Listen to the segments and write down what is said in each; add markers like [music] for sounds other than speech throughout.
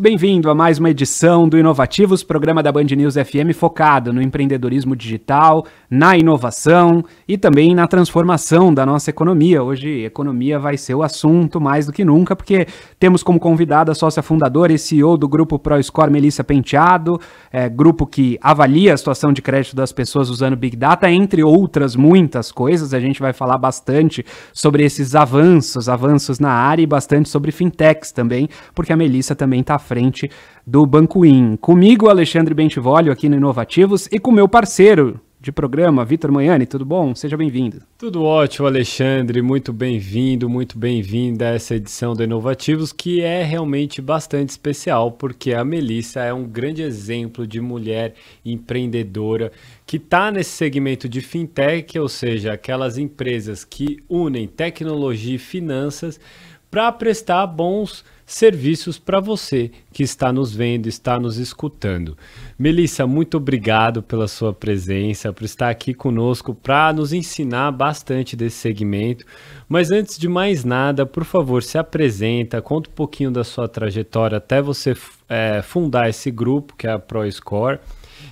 Muito bem-vindo a mais uma edição do Inovativos, programa da Band News FM focado no empreendedorismo digital, na inovação e também na transformação da nossa economia. Hoje, economia vai ser o assunto mais do que nunca, porque temos como convidada a sócia fundadora e CEO do grupo ProScore, Melissa Penteado, é, grupo que avalia a situação de crédito das pessoas usando Big Data, entre outras muitas coisas. A gente vai falar bastante sobre esses avanços, avanços na área e bastante sobre fintechs também, porque a Melissa também está frente do Banco In. Comigo, Alexandre Bentivolio, aqui no Inovativos, e com meu parceiro de programa, Vitor Manhani, tudo bom? Seja bem-vindo. Tudo ótimo, Alexandre, muito bem-vindo, muito bem-vinda a essa edição do Inovativos, que é realmente bastante especial, porque a Melissa é um grande exemplo de mulher empreendedora que está nesse segmento de fintech, ou seja, aquelas empresas que unem tecnologia e finanças para prestar bons serviços para você que está nos vendo, está nos escutando. Melissa, muito obrigado pela sua presença, por estar aqui conosco para nos ensinar bastante desse segmento. Mas antes de mais nada, por favor, se apresenta, conta um pouquinho da sua trajetória até você é, fundar esse grupo que é a ProScore.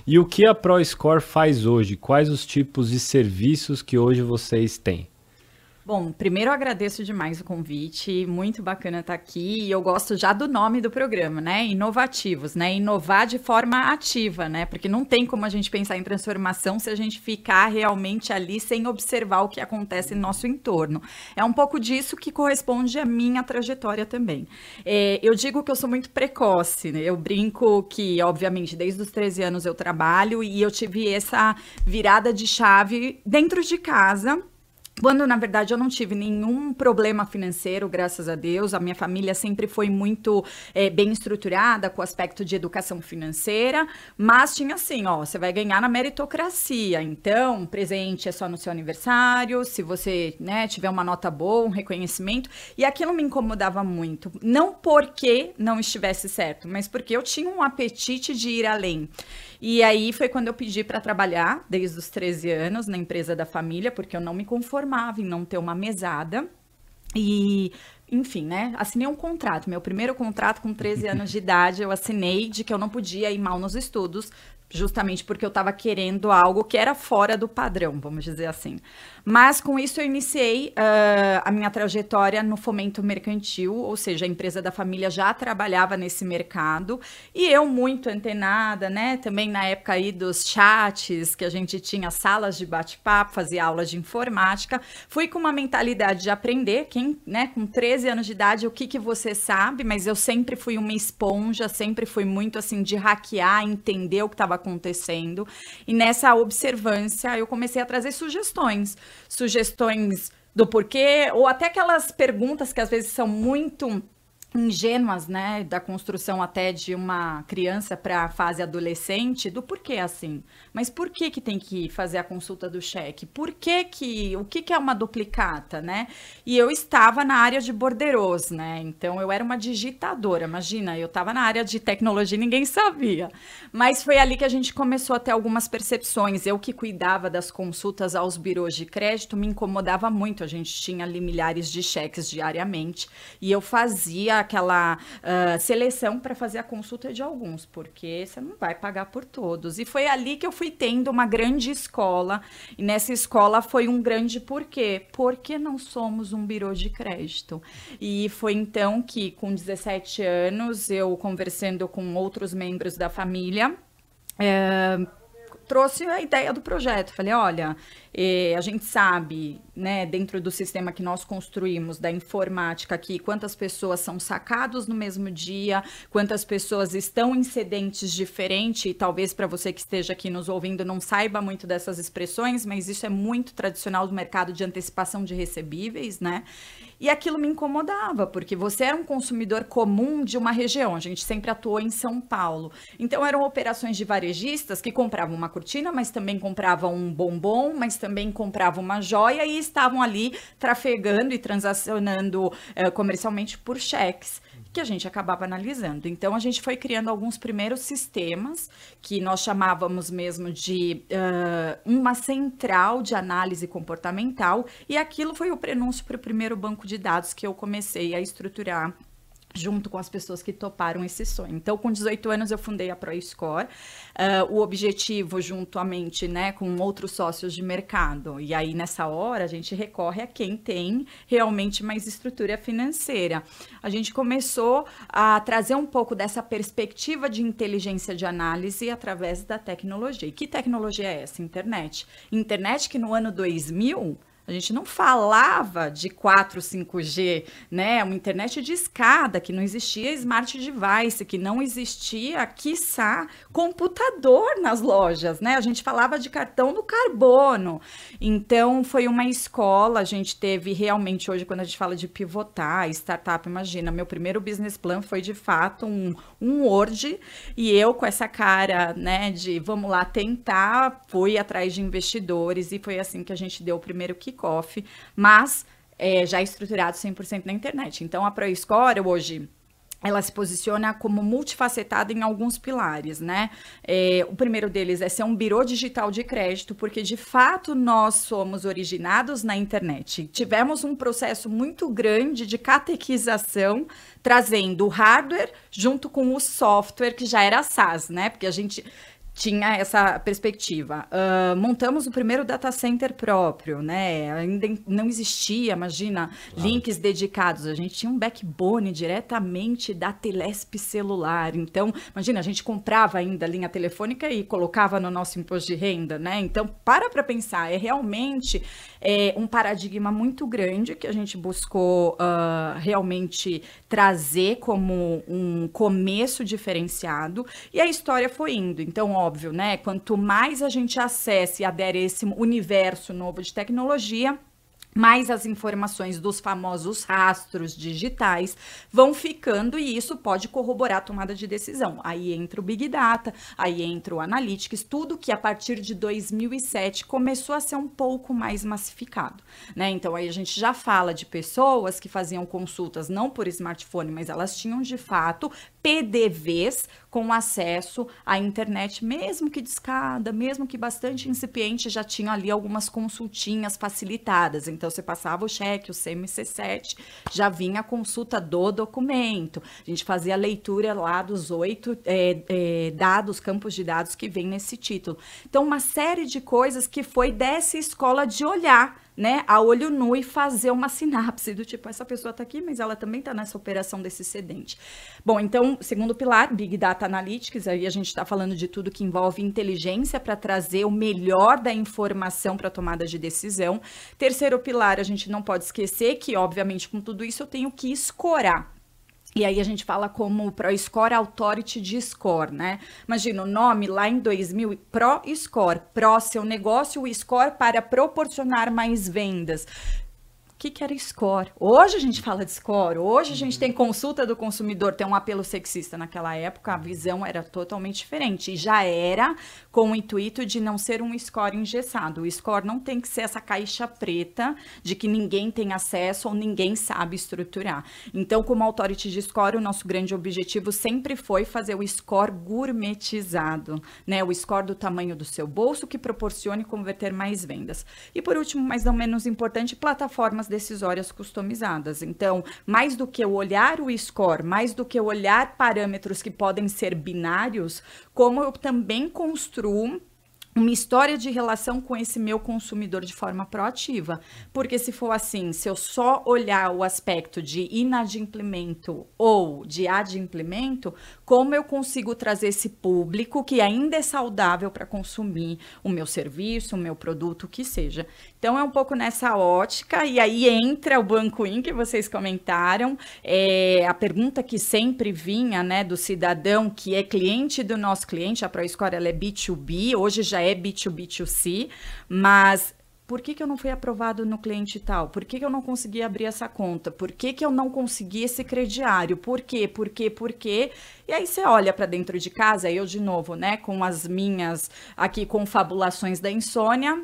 E o que a ProScore faz hoje? Quais os tipos de serviços que hoje vocês têm? Bom, primeiro agradeço demais o convite, muito bacana estar aqui e eu gosto já do nome do programa, né? Inovativos, né? Inovar de forma ativa, né? Porque não tem como a gente pensar em transformação se a gente ficar realmente ali sem observar o que acontece no nosso entorno. É um pouco disso que corresponde à minha trajetória também. É, eu digo que eu sou muito precoce, né? Eu brinco que, obviamente, desde os 13 anos eu trabalho e eu tive essa virada de chave dentro de casa quando, na verdade, eu não tive nenhum problema financeiro, graças a Deus. A minha família sempre foi muito é, bem estruturada com o aspecto de educação financeira, mas tinha assim, ó, você vai ganhar na meritocracia. Então, presente é só no seu aniversário, se você, né, tiver uma nota boa, um reconhecimento. E aquilo me incomodava muito. Não porque não estivesse certo, mas porque eu tinha um apetite de ir além. E aí foi quando eu pedi para trabalhar, desde os 13 anos, na empresa da família, porque eu não me conformava em não ter uma mesada. E enfim, né? Assinei um contrato. Meu primeiro contrato com 13 anos de idade, eu assinei de que eu não podia ir mal nos estudos, justamente porque eu estava querendo algo que era fora do padrão, vamos dizer assim. Mas com isso eu iniciei uh, a minha trajetória no fomento mercantil, ou seja, a empresa da família já trabalhava nesse mercado e eu muito antenada, né? Também na época aí dos chats que a gente tinha salas de bate-papo, fazia aulas de informática, fui com uma mentalidade de aprender, quem, né, com 13 anos de idade, o que que você sabe, mas eu sempre fui uma esponja, sempre fui muito assim de hackear, entender o que estava acontecendo. E nessa observância eu comecei a trazer sugestões sugestões do porquê, ou até aquelas perguntas que às vezes são muito ingênuas, né, da construção até de uma criança para a fase adolescente, do porquê assim. Mas por que que tem que fazer a consulta do cheque? Por que que, o que que é uma duplicata, né? E eu estava na área de borderos, né? Então eu era uma digitadora, imagina, eu estava na área de tecnologia ninguém sabia. Mas foi ali que a gente começou a ter algumas percepções. Eu que cuidava das consultas aos birôs de crédito me incomodava muito. A gente tinha ali milhares de cheques diariamente e eu fazia aquela uh, seleção para fazer a consulta de alguns, porque você não vai pagar por todos. E foi ali que eu fui tendo uma grande escola, e nessa escola foi um grande porquê. Porque não somos um birô de crédito. E foi então que, com 17 anos, eu conversando com outros membros da família, é, trouxe a ideia do projeto. Falei, olha, eh, a gente sabe, né, dentro do sistema que nós construímos da informática aqui, quantas pessoas são sacados no mesmo dia, quantas pessoas estão em sedentes diferentes, e talvez para você que esteja aqui nos ouvindo não saiba muito dessas expressões, mas isso é muito tradicional do mercado de antecipação de recebíveis, né? E aquilo me incomodava, porque você era um consumidor comum de uma região. A gente sempre atuou em São Paulo. Então eram operações de varejistas que compravam uma cortina, mas também compravam um bombom, mas também compravam uma joia e estavam ali trafegando e transacionando eh, comercialmente por cheques que a gente acabava analisando. Então, a gente foi criando alguns primeiros sistemas que nós chamávamos mesmo de uh, uma central de análise comportamental, e aquilo foi o prenúncio para o primeiro banco de dados que eu comecei a estruturar junto com as pessoas que toparam esse sonho. Então, com 18 anos, eu fundei a ProScore. Uh, o objetivo, juntamente né, com outros sócios de mercado. E aí, nessa hora, a gente recorre a quem tem realmente mais estrutura financeira. A gente começou a trazer um pouco dessa perspectiva de inteligência de análise através da tecnologia. E que tecnologia é essa? Internet. Internet que no ano 2000 a gente não falava de 4, 5G, né? Uma internet de escada, que não existia smart device, que não existia, quiçá, computador nas lojas, né? A gente falava de cartão no carbono. Então, foi uma escola, a gente teve realmente, hoje, quando a gente fala de pivotar, startup, imagina, meu primeiro business plan foi, de fato, um, um Word, e eu com essa cara, né, de vamos lá tentar, fui atrás de investidores, e foi assim que a gente deu o primeiro kick kickoff, mas é, já estruturado 100% na internet. Então, a ProScore hoje ela se posiciona como multifacetada em alguns pilares, né? É, o primeiro deles é ser um birô digital de crédito, porque de fato nós somos originados na internet. Tivemos um processo muito grande de catequização, trazendo o hardware junto com o software, que já era SaaS, né? Porque a gente tinha essa perspectiva. Uh, montamos o primeiro data center próprio, né? Ainda não existia, imagina, links dedicados. A gente tinha um backbone diretamente da Telesp celular. Então, imagina, a gente comprava ainda linha telefônica e colocava no nosso imposto de renda, né? Então, para para pensar, é realmente é, um paradigma muito grande que a gente buscou uh, realmente trazer como um começo diferenciado e a história foi indo. Então, ó, óbvio, né? Quanto mais a gente acessa e adere a esse universo novo de tecnologia, mais as informações dos famosos rastros digitais vão ficando e isso pode corroborar a tomada de decisão. Aí entra o Big Data, aí entra o Analytics, tudo que a partir de 2007 começou a ser um pouco mais massificado, né? Então aí a gente já fala de pessoas que faziam consultas não por smartphone, mas elas tinham de fato PDVs com acesso à internet, mesmo que discada, mesmo que bastante incipiente, já tinha ali algumas consultinhas facilitadas. Então, você passava o cheque, o CMC7, já vinha a consulta do documento. A gente fazia a leitura lá dos oito é, é, dados, campos de dados que vem nesse título. Então, uma série de coisas que foi dessa escola de olhar né, a olho nu e fazer uma sinapse do tipo, essa pessoa está aqui, mas ela também está nessa operação desse excedente. Bom, então, segundo pilar, Big Data Analytics, aí a gente está falando de tudo que envolve inteligência para trazer o melhor da informação para tomada de decisão. Terceiro pilar, a gente não pode esquecer que, obviamente, com tudo isso eu tenho que escorar e aí a gente fala como ProScore Authority de Score, né? Imagina o nome lá em 2000, ProScore, Pro seu negócio, o score para proporcionar mais vendas que, que era score? Hoje a gente fala de score, hoje a gente tem consulta do consumidor, tem um apelo sexista. Naquela época a visão era totalmente diferente e já era com o intuito de não ser um score engessado. O score não tem que ser essa caixa preta de que ninguém tem acesso ou ninguém sabe estruturar. Então, como authority de score, o nosso grande objetivo sempre foi fazer o score gourmetizado, né? O score do tamanho do seu bolso que proporcione converter mais vendas. E por último, mas não menos importante, plataformas decisórias customizadas. Então, mais do que olhar o score, mais do que olhar parâmetros que podem ser binários, como eu também construo uma história de relação com esse meu consumidor de forma proativa. Porque se for assim, se eu só olhar o aspecto de inadimplemento ou de adimplemento, como eu consigo trazer esse público que ainda é saudável para consumir o meu serviço, o meu produto, o que seja. Então é um pouco nessa ótica, e aí entra o Banco In que vocês comentaram, é, a pergunta que sempre vinha né, do cidadão que é cliente do nosso cliente, a ProScore ela é B2B, hoje já é B2B2C, mas por que, que eu não fui aprovado no cliente tal? Por que, que eu não consegui abrir essa conta? Por que, que eu não consegui esse crediário? Por quê? Por quê? Por quê? E aí você olha para dentro de casa, eu de novo, né, com as minhas aqui confabulações da insônia,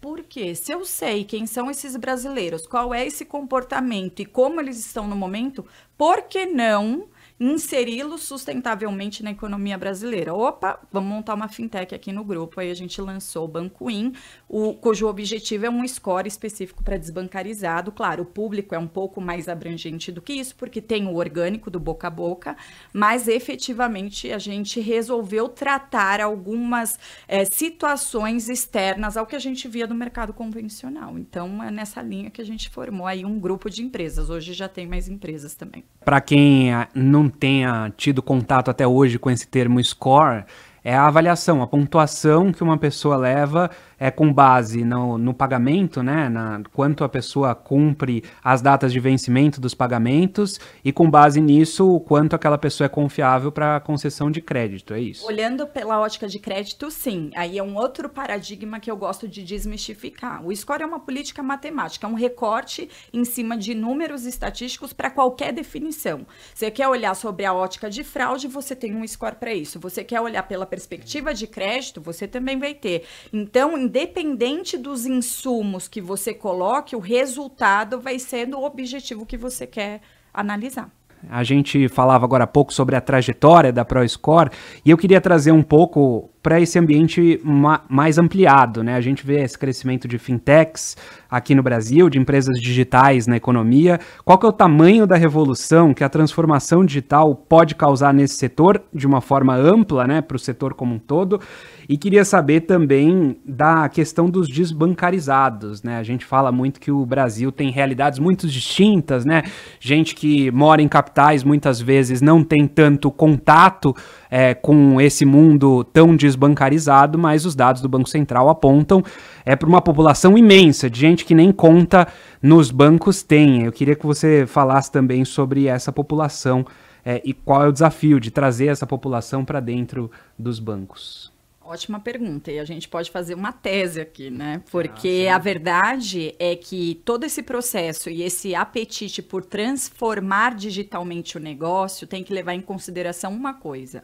por quê? Se eu sei quem são esses brasileiros, qual é esse comportamento e como eles estão no momento, por que não inseri-lo sustentavelmente na economia brasileira. Opa, vamos montar uma fintech aqui no grupo. Aí a gente lançou o Banco In, o, cujo objetivo é um score específico para desbancarizado. Claro, o público é um pouco mais abrangente do que isso, porque tem o orgânico do boca a boca, mas efetivamente a gente resolveu tratar algumas é, situações externas ao que a gente via no mercado convencional. Então, é nessa linha que a gente formou aí um grupo de empresas. Hoje já tem mais empresas também. Para quem ah, tenha tido contato até hoje com esse termo score, é a avaliação, a pontuação que uma pessoa leva é com base no, no pagamento, né, na, quanto a pessoa cumpre as datas de vencimento dos pagamentos e com base nisso o quanto aquela pessoa é confiável para concessão de crédito, é isso? Olhando pela ótica de crédito, sim. Aí é um outro paradigma que eu gosto de desmistificar. O score é uma política matemática, é um recorte em cima de números estatísticos para qualquer definição. Você quer olhar sobre a ótica de fraude, você tem um score para isso. Você quer olhar pela perspectiva de crédito, você também vai ter. Então, independente dos insumos que você coloque, o resultado vai ser o objetivo que você quer analisar. A gente falava agora há pouco sobre a trajetória da ProScore e eu queria trazer um pouco para esse ambiente ma mais ampliado. Né? A gente vê esse crescimento de fintechs aqui no Brasil, de empresas digitais na economia. Qual que é o tamanho da revolução que a transformação digital pode causar nesse setor de uma forma ampla, né, para o setor como um todo? E queria saber também da questão dos desbancarizados, né? A gente fala muito que o Brasil tem realidades muito distintas, né? Gente que mora em capitais muitas vezes não tem tanto contato é, com esse mundo tão desbancarizado, mas os dados do Banco Central apontam é para uma população imensa de gente que nem conta nos bancos tem. Eu queria que você falasse também sobre essa população é, e qual é o desafio de trazer essa população para dentro dos bancos. Ótima pergunta. E a gente pode fazer uma tese aqui, né? Porque ah, a verdade é que todo esse processo e esse apetite por transformar digitalmente o negócio tem que levar em consideração uma coisa: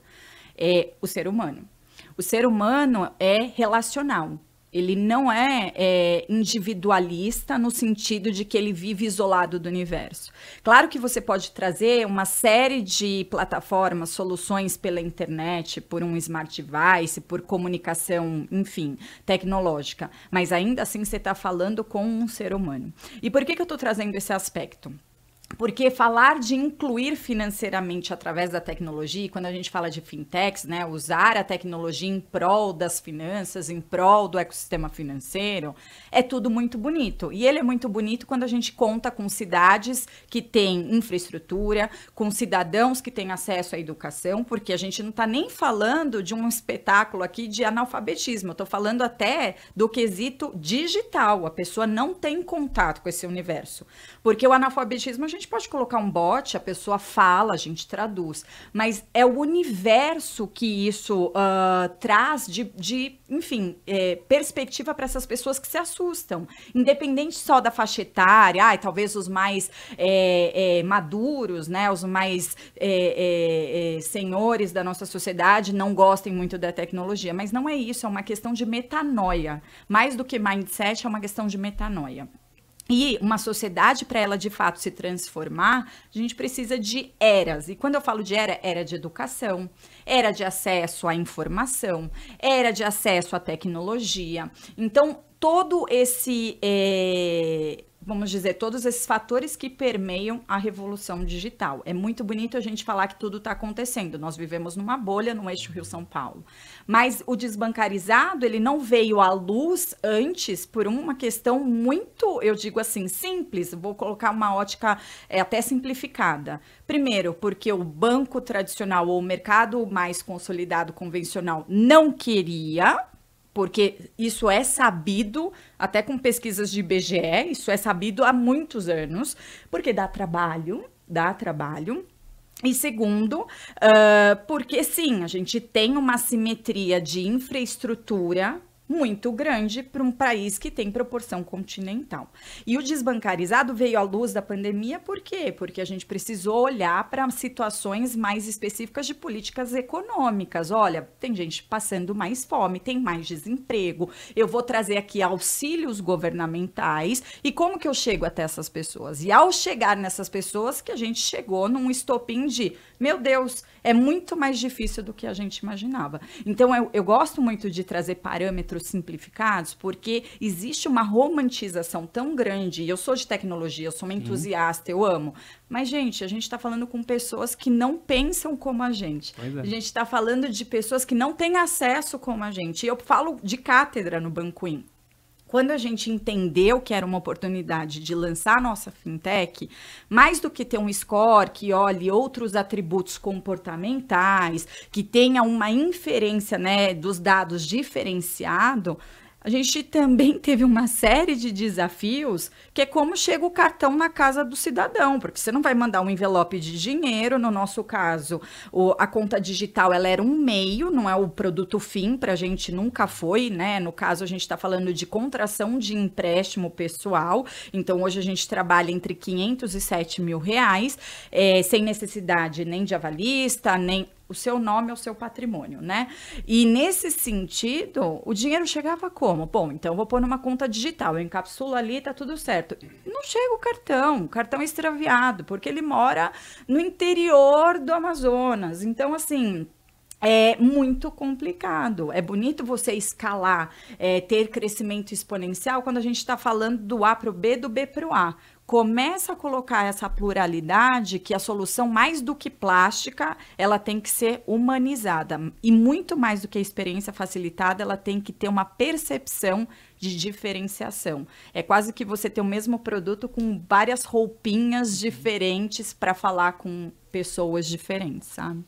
é o ser humano. O ser humano é relacional. Ele não é, é, individualista no sentido de que ele vive isolado do universo. Claro que você pode trazer uma série de plataformas, soluções pela internet, por um smart device, por comunicação, enfim, tecnológica, mas ainda assim você está falando com um ser humano. E por que, que eu estou trazendo esse aspecto? Porque falar de incluir financeiramente através da tecnologia, quando a gente fala de fintechs, né, usar a tecnologia em prol das finanças, em prol do ecossistema financeiro, é tudo muito bonito. E ele é muito bonito quando a gente conta com cidades que têm infraestrutura, com cidadãos que têm acesso à educação, porque a gente não está nem falando de um espetáculo aqui de analfabetismo, eu estou falando até do quesito digital. A pessoa não tem contato com esse universo. Porque o analfabetismo a gente pode colocar um bot, a pessoa fala, a gente traduz. Mas é o universo que isso uh, traz de, de enfim, é, perspectiva para essas pessoas que se assustam. Independente só da faixa etária, ai, talvez os mais é, é, maduros, né, os mais é, é, é, senhores da nossa sociedade não gostem muito da tecnologia. Mas não é isso, é uma questão de metanoia. Mais do que mindset, é uma questão de metanoia. E uma sociedade, para ela de fato se transformar, a gente precisa de eras. E quando eu falo de era, era de educação, era de acesso à informação, era de acesso à tecnologia. Então, todo esse. É vamos dizer, todos esses fatores que permeiam a revolução digital. É muito bonito a gente falar que tudo está acontecendo. Nós vivemos numa bolha no eixo Rio-São Paulo. Mas o desbancarizado, ele não veio à luz antes por uma questão muito, eu digo assim, simples. Vou colocar uma ótica é, até simplificada. Primeiro, porque o banco tradicional ou o mercado mais consolidado, convencional, não queria porque isso é sabido, até com pesquisas de IBGE, isso é sabido há muitos anos, porque dá trabalho, dá trabalho. E segundo, uh, porque sim, a gente tem uma simetria de infraestrutura muito grande para um país que tem proporção continental. E o desbancarizado veio à luz da pandemia por quê? Porque a gente precisou olhar para situações mais específicas de políticas econômicas. Olha, tem gente passando mais fome, tem mais desemprego. Eu vou trazer aqui auxílios governamentais e como que eu chego até essas pessoas? E ao chegar nessas pessoas que a gente chegou num estopim de, meu Deus, é muito mais difícil do que a gente imaginava. Então eu, eu gosto muito de trazer parâmetros simplificados, porque existe uma romantização tão grande. Eu sou de tecnologia, eu sou uma entusiasta, eu amo. Mas, gente, a gente está falando com pessoas que não pensam como a gente. É. A gente está falando de pessoas que não têm acesso como a gente. Eu falo de cátedra no Banquim quando a gente entendeu que era uma oportunidade de lançar a nossa fintech, mais do que ter um score que olhe outros atributos comportamentais, que tenha uma inferência né, dos dados diferenciado, a gente também [laughs] teve uma série de desafios, que é como chega o cartão na casa do cidadão, porque você não vai mandar um envelope de dinheiro, no nosso caso, o, a conta digital ela era um meio, não é o produto fim, para a gente nunca foi, né? No caso, a gente está falando de contração de empréstimo pessoal, então hoje a gente trabalha entre 500 e 7 mil reais, é, sem necessidade nem de avalista, nem o seu nome o seu patrimônio, né? E nesse sentido, o dinheiro chegava como? Bom, então vou pôr numa conta digital, eu encapsulo ali, tá tudo certo. Não chega o cartão, o cartão é extraviado, porque ele mora no interior do Amazonas. Então, assim, é muito complicado. É bonito você escalar, é, ter crescimento exponencial quando a gente está falando do A para o B, do B para o A começa a colocar essa pluralidade que a solução mais do que plástica, ela tem que ser humanizada e muito mais do que a experiência facilitada, ela tem que ter uma percepção de diferenciação. É quase que você ter o mesmo produto com várias roupinhas diferentes para falar com pessoas diferentes, sabe?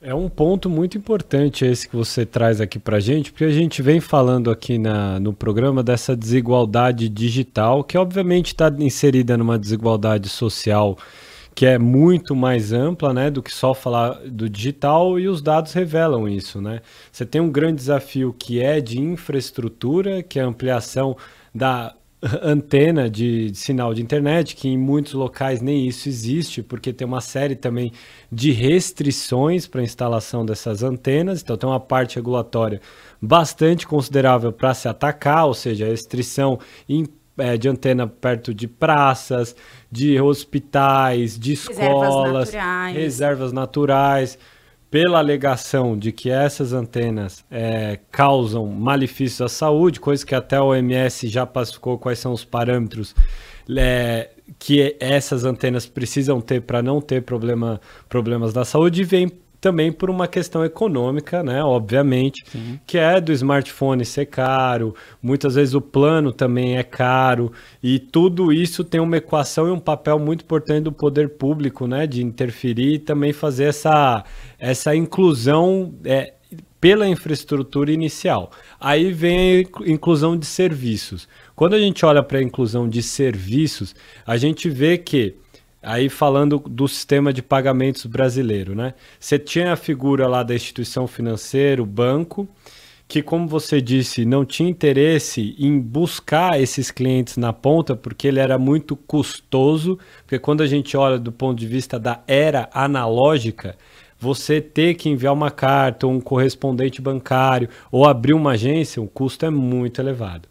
É um ponto muito importante esse que você traz aqui para gente, porque a gente vem falando aqui na, no programa dessa desigualdade digital, que obviamente está inserida numa desigualdade social que é muito mais ampla né, do que só falar do digital, e os dados revelam isso. Né? Você tem um grande desafio que é de infraestrutura, que é a ampliação da antena de, de, sinal de internet, que em muitos locais nem isso existe, porque tem uma série também de restrições para a instalação dessas antenas, então tem uma parte regulatória bastante considerável para se atacar, ou seja, a restrição em, é, de antena perto de praças, de hospitais, de escolas, reservas naturais. Reservas naturais pela alegação de que essas antenas é, causam malefícios à saúde, coisa que até a OMS já pacificou quais são os parâmetros é, que essas antenas precisam ter para não ter problema, problemas da saúde, e vem também por uma questão econômica, né? Obviamente, Sim. que é do smartphone ser caro, muitas vezes o plano também é caro, e tudo isso tem uma equação e um papel muito importante do poder público, né? De interferir e também fazer essa, essa inclusão é, pela infraestrutura inicial. Aí vem a inclusão de serviços. Quando a gente olha para a inclusão de serviços, a gente vê que Aí falando do sistema de pagamentos brasileiro, né? Você tinha a figura lá da instituição financeira, o banco, que como você disse, não tinha interesse em buscar esses clientes na ponta, porque ele era muito custoso, porque quando a gente olha do ponto de vista da era analógica, você ter que enviar uma carta, um correspondente bancário ou abrir uma agência, o custo é muito elevado.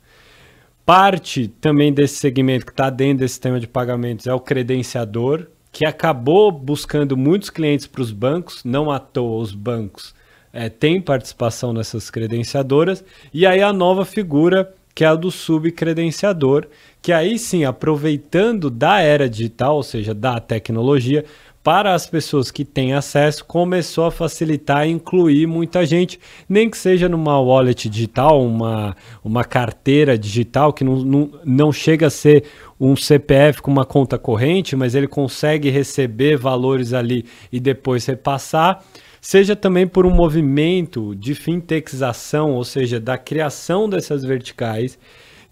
Parte também desse segmento que está dentro desse sistema de pagamentos é o credenciador, que acabou buscando muitos clientes para os bancos, não à toa os bancos é, têm participação nessas credenciadoras, e aí a nova figura que é a do subcredenciador, que aí sim, aproveitando da era digital, ou seja, da tecnologia, para as pessoas que têm acesso, começou a facilitar e incluir muita gente, nem que seja numa wallet digital, uma, uma carteira digital, que não, não, não chega a ser um CPF com uma conta corrente, mas ele consegue receber valores ali e depois repassar seja também por um movimento de fintechização, ou seja, da criação dessas verticais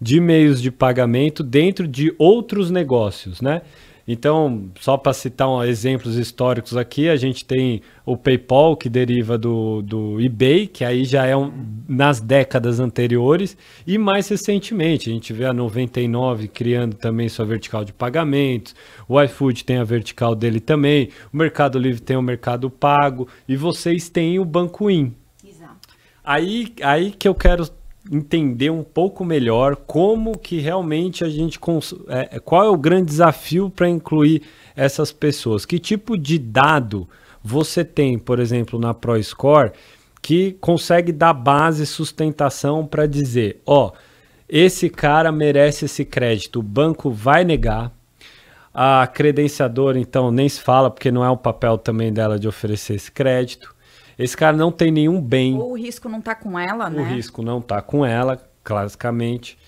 de meios de pagamento dentro de outros negócios, né? Então, só para citar um, exemplos históricos aqui, a gente tem o PayPal, que deriva do, do eBay, que aí já é um, nas décadas anteriores, e mais recentemente, a gente vê a 99 criando também sua vertical de pagamentos, o iFood tem a vertical dele também, o Mercado Livre tem o Mercado Pago, e vocês têm o Banco In. Exato. Aí, aí que eu quero entender um pouco melhor como que realmente a gente é, qual é o grande desafio para incluir essas pessoas. Que tipo de dado você tem por exemplo na ProScore que consegue dar base sustentação para dizer ó esse cara merece esse crédito o banco vai negar a credenciadora então nem se fala porque não é o papel também dela de oferecer esse crédito esse cara não tem nenhum bem. Ou o risco não tá com ela, né? O risco não tá com ela, classicamente.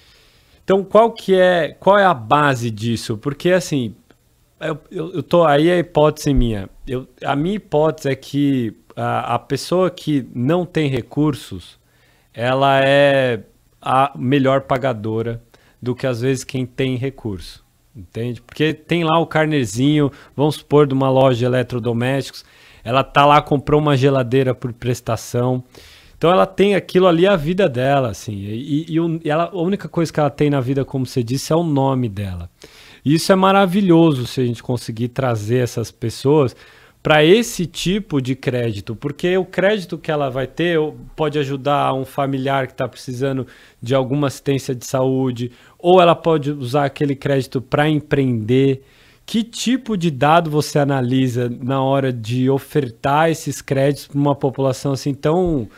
Então, qual que é, qual é a base disso? Porque, assim, eu, eu, eu tô, aí é a hipótese minha. Eu, a minha hipótese é que a, a pessoa que não tem recursos, ela é a melhor pagadora do que, às vezes, quem tem recurso. Entende? Porque tem lá o carnezinho, vamos supor, de uma loja de eletrodomésticos, ela tá lá, comprou uma geladeira por prestação. Então ela tem aquilo ali a vida dela, assim. E, e, e ela, a única coisa que ela tem na vida, como você disse, é o nome dela. E isso é maravilhoso se a gente conseguir trazer essas pessoas para esse tipo de crédito, porque o crédito que ela vai ter pode ajudar um familiar que está precisando de alguma assistência de saúde, ou ela pode usar aquele crédito para empreender. Que tipo de dado você analisa na hora de ofertar esses créditos para uma população assim tão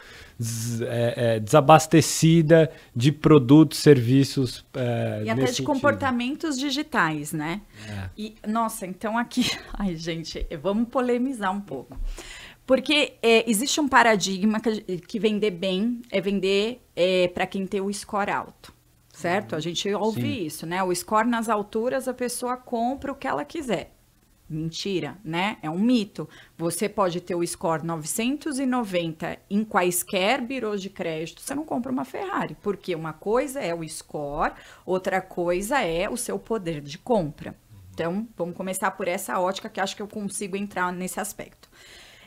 é, é, desabastecida de produtos, serviços. É, e até de sentido. comportamentos digitais, né? É. E, nossa, então aqui. [laughs] Ai, gente, vamos polemizar um pouco. Porque é, existe um paradigma que, que, vender bem é vender é, para quem tem o score alto certo? A gente ouve Sim. isso, né? O score nas alturas, a pessoa compra o que ela quiser. Mentira, né? É um mito. Você pode ter o score 990 em quaisquer birôs de crédito, você não compra uma Ferrari, porque uma coisa é o score, outra coisa é o seu poder de compra. Então, vamos começar por essa ótica que acho que eu consigo entrar nesse aspecto.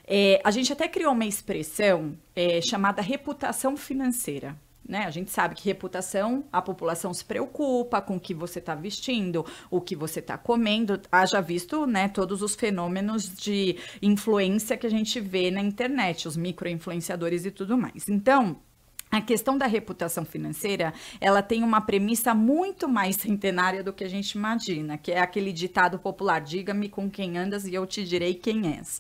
É, a gente até criou uma expressão é, chamada reputação financeira. Né? A gente sabe que reputação, a população se preocupa com o que você está vestindo, o que você está comendo. Haja visto né, todos os fenômenos de influência que a gente vê na internet, os micro-influenciadores e tudo mais. Então, a questão da reputação financeira, ela tem uma premissa muito mais centenária do que a gente imagina, que é aquele ditado popular: diga-me com quem andas e eu te direi quem és.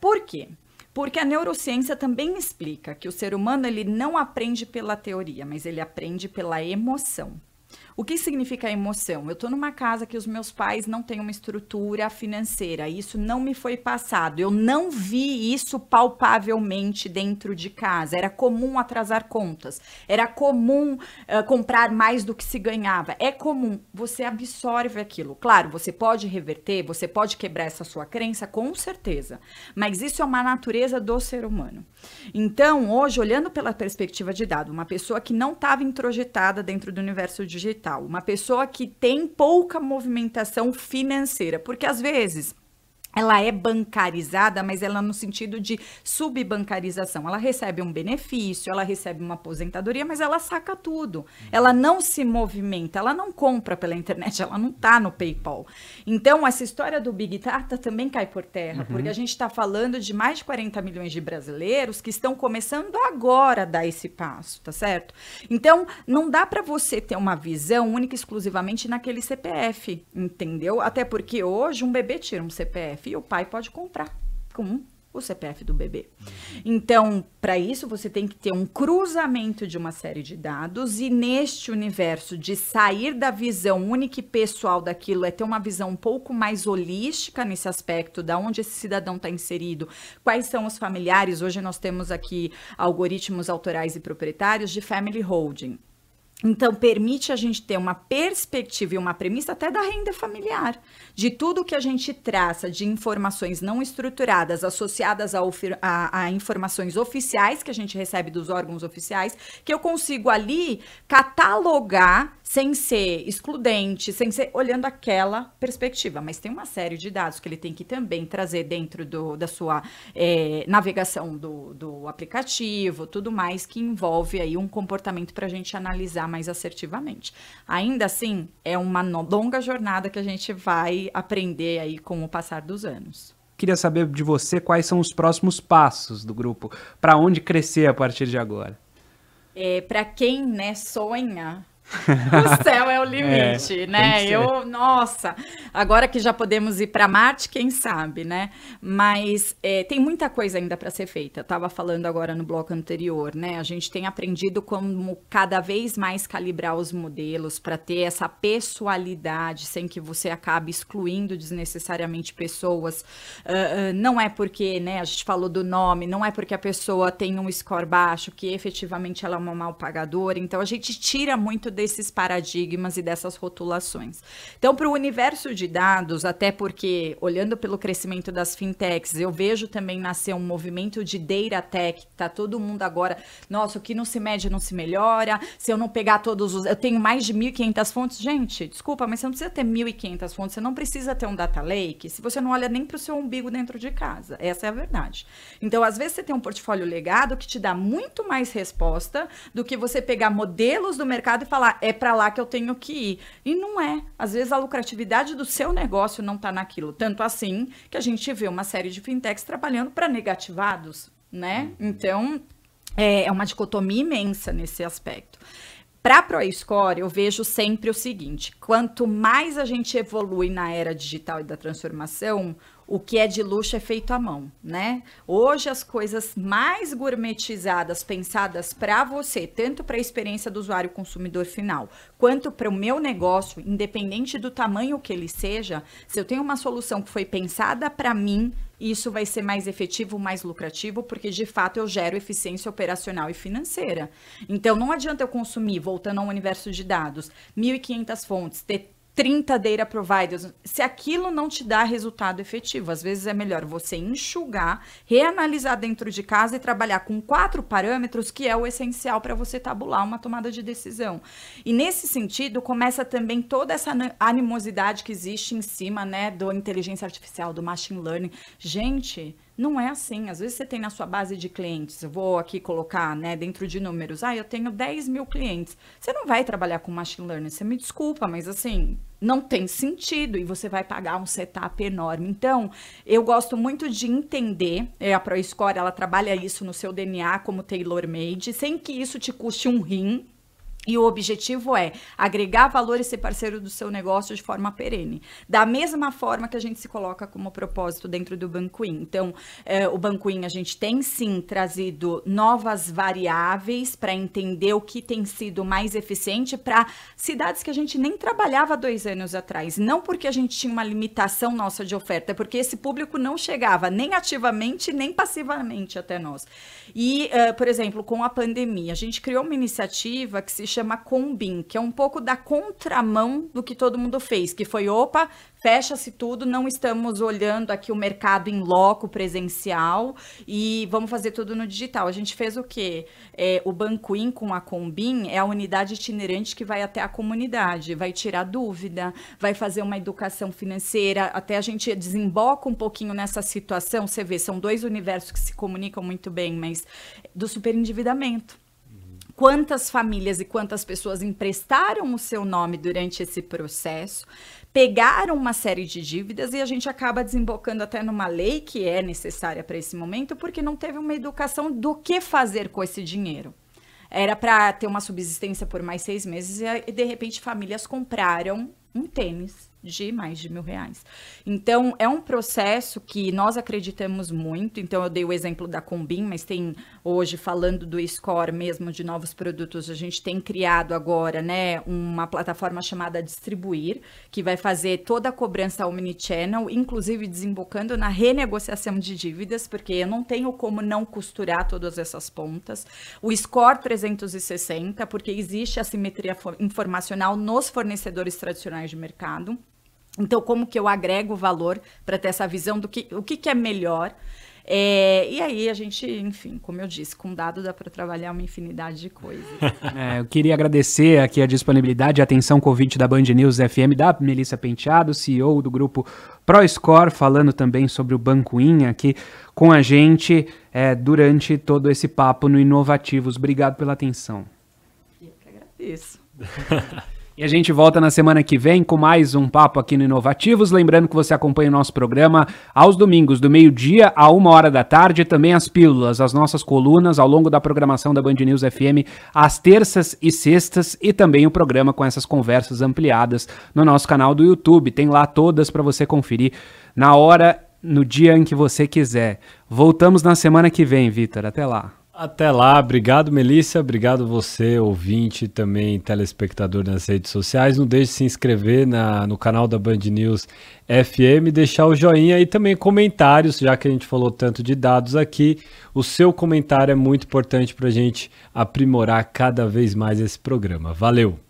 Por quê? Porque a neurociência também explica que o ser humano ele não aprende pela teoria, mas ele aprende pela emoção. O que significa emoção? Eu estou numa casa que os meus pais não têm uma estrutura financeira, isso não me foi passado. Eu não vi isso palpavelmente dentro de casa. Era comum atrasar contas, era comum uh, comprar mais do que se ganhava. É comum, você absorve aquilo. Claro, você pode reverter, você pode quebrar essa sua crença, com certeza, mas isso é uma natureza do ser humano. Então, hoje, olhando pela perspectiva de dado, uma pessoa que não estava introjetada dentro do universo digital, uma pessoa que tem pouca movimentação financeira, porque às vezes ela é bancarizada, mas ela no sentido de subbancarização. Ela recebe um benefício, ela recebe uma aposentadoria, mas ela saca tudo. Ela não se movimenta, ela não compra pela internet, ela não tá no PayPal. Então, essa história do Big Data também cai por terra, uhum. porque a gente está falando de mais de 40 milhões de brasileiros que estão começando agora a dar esse passo, tá certo? Então, não dá para você ter uma visão única exclusivamente naquele CPF, entendeu? Até porque hoje um bebê tira um CPF CPF e o pai pode comprar com o CPF do bebê. Então, para isso, você tem que ter um cruzamento de uma série de dados, e neste universo de sair da visão única e pessoal daquilo, é ter uma visão um pouco mais holística nesse aspecto, da onde esse cidadão está inserido, quais são os familiares. Hoje nós temos aqui algoritmos autorais e proprietários de family holding. Então, permite a gente ter uma perspectiva e uma premissa até da renda familiar, de tudo que a gente traça de informações não estruturadas associadas a, a, a, informações oficiais que a gente recebe dos órgãos oficiais, que eu consigo ali catalogar sem ser excludente, sem ser olhando aquela perspectiva. Mas tem uma série de dados que ele tem que também trazer dentro do, da sua é, navegação do, do aplicativo, tudo mais que envolve aí um comportamento para a gente analisar mais assertivamente. Ainda assim, é uma longa jornada que a gente vai aprender aí com o passar dos anos. Queria saber de você quais são os próximos passos do grupo, para onde crescer a partir de agora. É, para quem né, sonha [laughs] o céu é o limite, é, né? Eu, nossa, agora que já podemos ir para Marte, quem sabe, né? Mas é, tem muita coisa ainda para ser feita. Eu estava falando agora no bloco anterior, né? A gente tem aprendido como cada vez mais calibrar os modelos para ter essa pessoalidade, sem que você acabe excluindo desnecessariamente pessoas. Uh, uh, não é porque, né? A gente falou do nome, não é porque a pessoa tem um score baixo que efetivamente ela é uma mal pagadora. Então a gente tira muito desses paradigmas e dessas rotulações. Então, para o universo de dados, até porque, olhando pelo crescimento das fintechs, eu vejo também nascer um movimento de data tech, tá todo mundo agora, nossa, o que não se mede não se melhora, se eu não pegar todos os... Eu tenho mais de 1.500 fontes. Gente, desculpa, mas você não precisa ter 1.500 fontes, você não precisa ter um data lake se você não olha nem para o seu umbigo dentro de casa. Essa é a verdade. Então, às vezes, você tem um portfólio legado que te dá muito mais resposta do que você pegar modelos do mercado e falar, é para lá que eu tenho que ir. E não é. Às vezes a lucratividade do seu negócio não está naquilo. Tanto assim que a gente vê uma série de fintechs trabalhando para negativados, né? Uhum. Então, é, é uma dicotomia imensa nesse aspecto. Para a ProScore, eu vejo sempre o seguinte: quanto mais a gente evolui na era digital e da transformação, o que é de luxo é feito à mão, né? Hoje as coisas mais gourmetizadas, pensadas para você, tanto para a experiência do usuário consumidor final, quanto para o meu negócio, independente do tamanho que ele seja, se eu tenho uma solução que foi pensada para mim, isso vai ser mais efetivo, mais lucrativo, porque de fato eu gero eficiência operacional e financeira. Então não adianta eu consumir, voltando ao universo de dados, 1.500 fontes, ter 30 data providers, se aquilo não te dá resultado efetivo, às vezes é melhor você enxugar, reanalisar dentro de casa e trabalhar com quatro parâmetros que é o essencial para você tabular uma tomada de decisão. E nesse sentido, começa também toda essa animosidade que existe em cima, né, do inteligência artificial, do machine learning. Gente, não é assim. Às vezes você tem na sua base de clientes, eu vou aqui colocar, né, dentro de números, ah, eu tenho 10 mil clientes. Você não vai trabalhar com machine learning, você me desculpa, mas assim, não tem sentido e você vai pagar um setup enorme. Então, eu gosto muito de entender, é, a ProScore, ela trabalha isso no seu DNA como tailor-made, sem que isso te custe um rim, e o objetivo é agregar valor e ser parceiro do seu negócio de forma perene. Da mesma forma que a gente se coloca como propósito dentro do Banquin. Então, é, o Banquin, a gente tem sim trazido novas variáveis para entender o que tem sido mais eficiente para cidades que a gente nem trabalhava dois anos atrás. Não porque a gente tinha uma limitação nossa de oferta, é porque esse público não chegava nem ativamente nem passivamente até nós. E, uh, por exemplo, com a pandemia, a gente criou uma iniciativa que se chama Combin, que é um pouco da contramão do que todo mundo fez, que foi, opa, fecha-se tudo, não estamos olhando aqui o mercado em loco presencial e vamos fazer tudo no digital. A gente fez o quê? É, o Banquin com a Combin é a unidade itinerante que vai até a comunidade, vai tirar dúvida, vai fazer uma educação financeira, até a gente desemboca um pouquinho nessa situação, você vê, são dois universos que se comunicam muito bem, mas do superendividamento quantas famílias e quantas pessoas emprestaram o seu nome durante esse processo, pegaram uma série de dívidas e a gente acaba desembocando até numa lei que é necessária para esse momento, porque não teve uma educação do que fazer com esse dinheiro. Era para ter uma subsistência por mais seis meses e, de repente, famílias compraram um tênis de mais de mil reais. Então, é um processo que nós acreditamos muito. Então, eu dei o exemplo da Combin, mas tem hoje, falando do score mesmo de novos produtos, a gente tem criado agora né, uma plataforma chamada Distribuir, que vai fazer toda a cobrança omnichannel, inclusive desembocando na renegociação de dívidas, porque eu não tenho como não costurar todas essas pontas. O score 360, porque existe assimetria informacional nos fornecedores tradicionais de mercado. Então, como que eu agrego valor para ter essa visão do que o que, que é melhor? É, e aí a gente, enfim, como eu disse, com dado dá para trabalhar uma infinidade de coisas. [laughs] É, eu queria agradecer aqui a disponibilidade e atenção convite da Band News FM da Melissa Penteado, CEO do grupo ProScore, falando também sobre o Banco In aqui com a gente é, durante todo esse papo no Inovativos. Obrigado pela atenção. Eu que agradeço. [laughs] E a gente volta na semana que vem com mais um papo aqui no Inovativos. Lembrando que você acompanha o nosso programa aos domingos, do meio-dia a uma hora da tarde. Também as pílulas, as nossas colunas ao longo da programação da Band News FM, às terças e sextas. E também o programa com essas conversas ampliadas no nosso canal do YouTube. Tem lá todas para você conferir na hora, no dia em que você quiser. Voltamos na semana que vem, Vitor. Até lá. Até lá, obrigado Melissa, obrigado você, ouvinte, também telespectador nas redes sociais. Não deixe de se inscrever na, no canal da Band News FM, deixar o joinha e também comentários, já que a gente falou tanto de dados aqui. O seu comentário é muito importante para a gente aprimorar cada vez mais esse programa. Valeu!